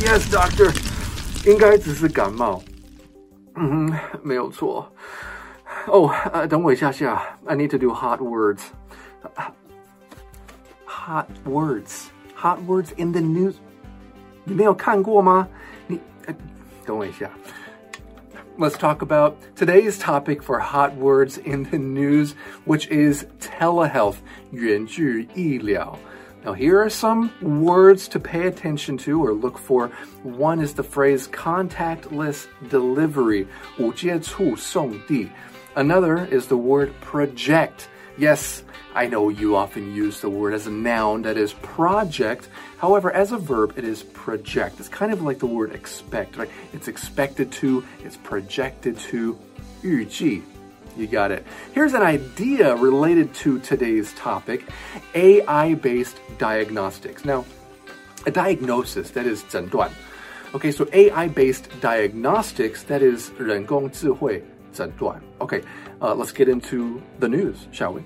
Yes, doctor，应该只是感冒。嗯，没有错。哦，呃，等我一下下，I need to do hot words. Hot words, hot words in the news. 你没有看过吗？你，呃，等我一下。Let's talk about today's topic for hot words in the news, which is telehealth, 远距医疗。 now, here are some words to pay attention to or look for. One is the phrase contactless delivery, 无接触送递. Another is the word project. Yes, I know you often use the word as a noun, that is project. However, as a verb, it is project. It's kind of like the word expect, right? It's expected to, it's projected to. 预计 you got it. Here's an idea related to today's topic AI based diagnostics. Now, a diagnosis, that is 诊断. Okay, so AI based diagnostics, that is 人工智慧诊断. Okay, uh, let's get into the news, shall we?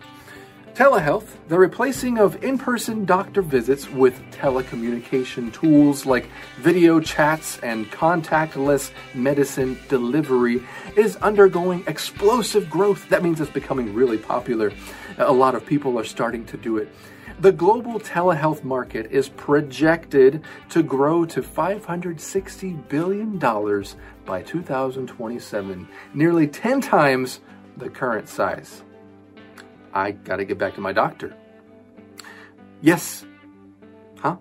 Telehealth, the replacing of in person doctor visits with telecommunication tools like video chats and contactless medicine delivery, is undergoing explosive growth. That means it's becoming really popular. A lot of people are starting to do it. The global telehealth market is projected to grow to $560 billion by 2027, nearly 10 times the current size. I gotta get back to my doctor. Yes. Huh?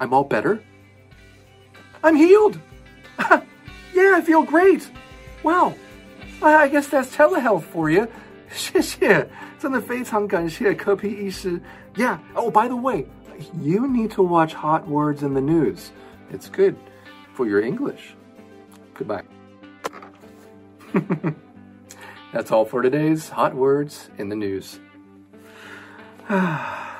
I'm all better? I'm healed! yeah, I feel great! Wow, I guess that's telehealth for you. 谢谢，真的非常感谢科皮医师。Yeah. Oh, by the way, you need to watch Hot Words in the News. It's good for your English. Goodbye. That's all for today's Hot Words in the News.